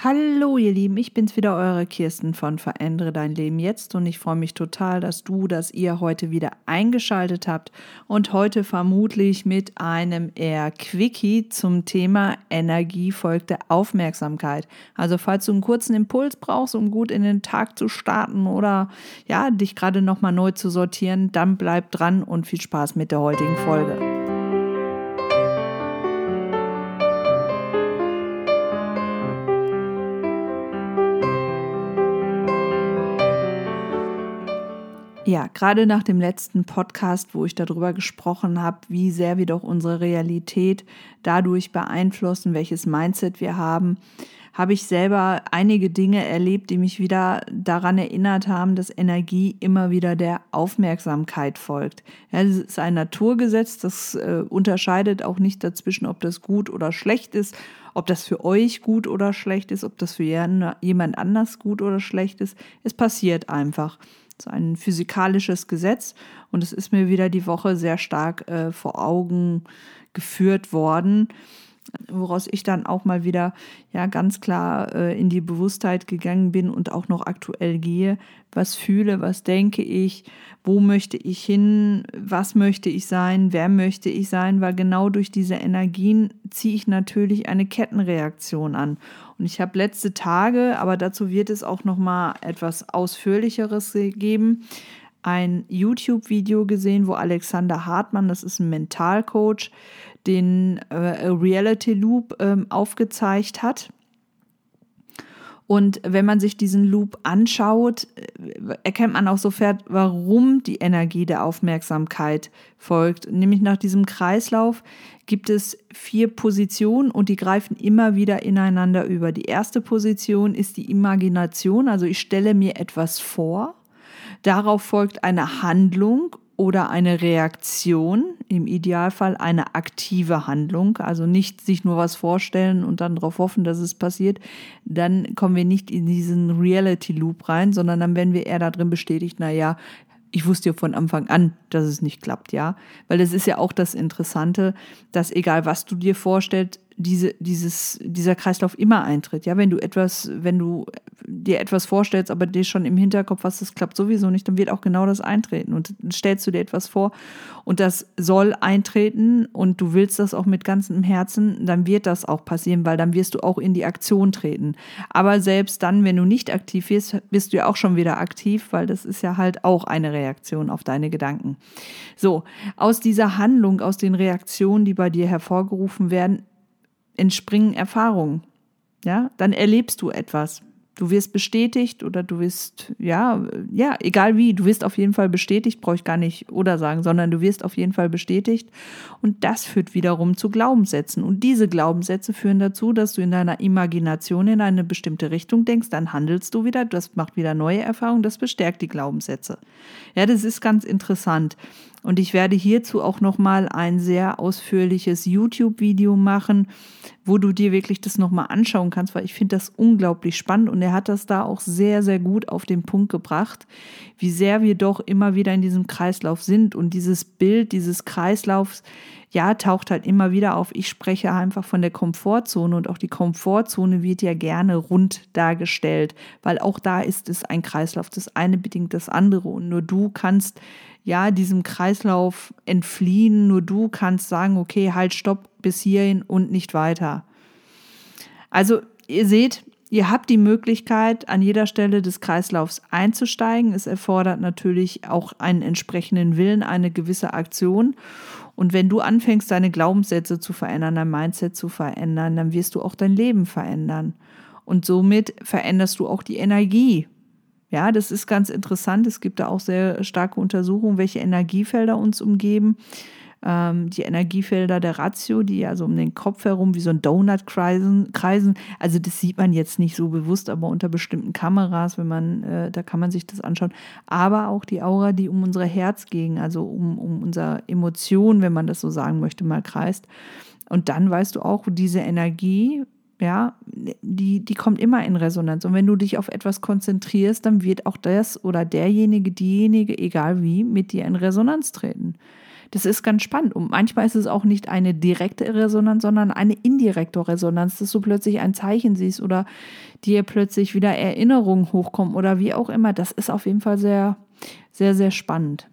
Hallo ihr Lieben, ich bin's wieder, eure Kirsten von Verändere dein Leben jetzt und ich freue mich total, dass du, dass ihr heute wieder eingeschaltet habt und heute vermutlich mit einem eher Quickie zum Thema Energie folgt der Aufmerksamkeit. Also falls du einen kurzen Impuls brauchst, um gut in den Tag zu starten oder ja, dich gerade nochmal neu zu sortieren, dann bleib dran und viel Spaß mit der heutigen Folge. Ja, gerade nach dem letzten Podcast, wo ich darüber gesprochen habe, wie sehr wir doch unsere Realität dadurch beeinflussen, welches Mindset wir haben, habe ich selber einige Dinge erlebt, die mich wieder daran erinnert haben, dass Energie immer wieder der Aufmerksamkeit folgt. Ja, das ist ein Naturgesetz, das äh, unterscheidet auch nicht dazwischen, ob das gut oder schlecht ist, ob das für euch gut oder schlecht ist, ob das für jemand anders gut oder schlecht ist. Es passiert einfach so ein physikalisches Gesetz. Und es ist mir wieder die Woche sehr stark äh, vor Augen geführt worden, woraus ich dann auch mal wieder ja ganz klar äh, in die Bewusstheit gegangen bin und auch noch aktuell gehe. Was fühle, was denke ich, wo möchte ich hin, was möchte ich sein, wer möchte ich sein, weil genau durch diese Energien ziehe ich natürlich eine Kettenreaktion an. Und ich habe letzte Tage, aber dazu wird es auch noch mal etwas ausführlicheres geben, ein YouTube-Video gesehen, wo Alexander Hartmann, das ist ein Mentalcoach, den äh, Reality Loop ähm, aufgezeigt hat. Und wenn man sich diesen Loop anschaut, äh, erkennt man auch sofort, warum die Energie der Aufmerksamkeit folgt. Nämlich nach diesem Kreislauf gibt es vier Positionen und die greifen immer wieder ineinander über. Die erste Position ist die Imagination, also ich stelle mir etwas vor. Darauf folgt eine Handlung oder eine Reaktion, im Idealfall eine aktive Handlung, also nicht sich nur was vorstellen und dann darauf hoffen, dass es passiert, dann kommen wir nicht in diesen Reality Loop rein, sondern dann werden wir eher darin bestätigt, na ja, ich wusste ja von Anfang an, dass es nicht klappt, ja. Weil das ist ja auch das Interessante, dass egal was du dir vorstellst, diese, dieses, dieser Kreislauf immer eintritt. Ja, wenn du etwas, wenn du dir etwas vorstellst, aber dir schon im Hinterkopf hast, das klappt sowieso nicht, dann wird auch genau das eintreten. Und stellst du dir etwas vor und das soll eintreten und du willst das auch mit ganzem Herzen, dann wird das auch passieren, weil dann wirst du auch in die Aktion treten. Aber selbst dann, wenn du nicht aktiv wirst, bist du ja auch schon wieder aktiv, weil das ist ja halt auch eine Reaktion auf deine Gedanken. So, aus dieser Handlung, aus den Reaktionen, die bei dir hervorgerufen werden, entspringen Erfahrungen. Ja, dann erlebst du etwas. Du wirst bestätigt oder du wirst, ja, ja, egal wie, du wirst auf jeden Fall bestätigt, brauche ich gar nicht oder sagen, sondern du wirst auf jeden Fall bestätigt. Und das führt wiederum zu Glaubenssätzen. Und diese Glaubenssätze führen dazu, dass du in deiner Imagination in eine bestimmte Richtung denkst, dann handelst du wieder, das macht wieder neue Erfahrungen, das bestärkt die Glaubenssätze. Ja, das ist ganz interessant. Und ich werde hierzu auch nochmal ein sehr ausführliches YouTube-Video machen, wo du dir wirklich das nochmal anschauen kannst, weil ich finde das unglaublich spannend und er hat das da auch sehr, sehr gut auf den Punkt gebracht, wie sehr wir doch immer wieder in diesem Kreislauf sind und dieses Bild dieses Kreislaufs, ja, taucht halt immer wieder auf. Ich spreche einfach von der Komfortzone und auch die Komfortzone wird ja gerne rund dargestellt, weil auch da ist es ein Kreislauf. Das eine bedingt das andere und nur du kannst ja diesem Kreislauf entfliehen, nur du kannst sagen, okay, halt, stopp bis hierhin und nicht weiter. Also ihr seht, Ihr habt die Möglichkeit, an jeder Stelle des Kreislaufs einzusteigen. Es erfordert natürlich auch einen entsprechenden Willen, eine gewisse Aktion. Und wenn du anfängst, deine Glaubenssätze zu verändern, dein Mindset zu verändern, dann wirst du auch dein Leben verändern. Und somit veränderst du auch die Energie. Ja, das ist ganz interessant. Es gibt da auch sehr starke Untersuchungen, welche Energiefelder uns umgeben ähm, die Energiefelder der Ratio, die ja so um den Kopf herum wie so ein Donut kreisen, kreisen. Also das sieht man jetzt nicht so bewusst, aber unter bestimmten Kameras, wenn man, äh, da kann man sich das anschauen. Aber auch die Aura, die um unsere Herzgegend, also um, um unsere Emotion, wenn man das so sagen möchte, mal kreist. Und dann weißt du auch, diese Energie, ja, die, die kommt immer in Resonanz. Und wenn du dich auf etwas konzentrierst, dann wird auch das oder derjenige, diejenige, egal wie, mit dir in Resonanz treten. Das ist ganz spannend. Und manchmal ist es auch nicht eine direkte Resonanz, sondern eine indirekte Resonanz, dass du plötzlich ein Zeichen siehst oder dir plötzlich wieder Erinnerungen hochkommen oder wie auch immer. Das ist auf jeden Fall sehr, sehr, sehr spannend.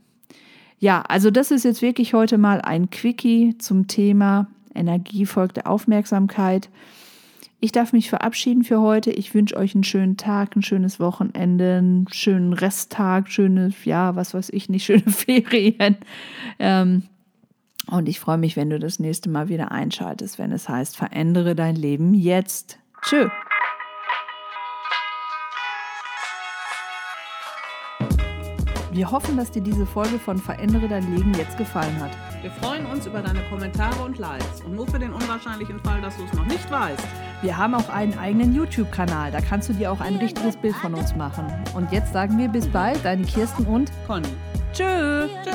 Ja, also das ist jetzt wirklich heute mal ein Quickie zum Thema Energie folgt der Aufmerksamkeit. Ich darf mich verabschieden für heute. Ich wünsche euch einen schönen Tag, ein schönes Wochenende, einen schönen Resttag, schöne, ja, was weiß ich nicht, schöne Ferien. Ähm, und ich freue mich, wenn du das nächste Mal wieder einschaltest, wenn es heißt, verändere dein Leben jetzt. Tschö. Wir hoffen, dass dir diese Folge von Verändere dein Leben jetzt gefallen hat. Wir freuen uns über deine Kommentare und Likes. Und nur für den unwahrscheinlichen Fall, dass du es noch nicht weißt. Wir haben auch einen eigenen YouTube-Kanal. Da kannst du dir auch ein richtiges Bild von uns machen. Und jetzt sagen wir bis bald, deine Kirsten und Conny. Tschö. Tschö.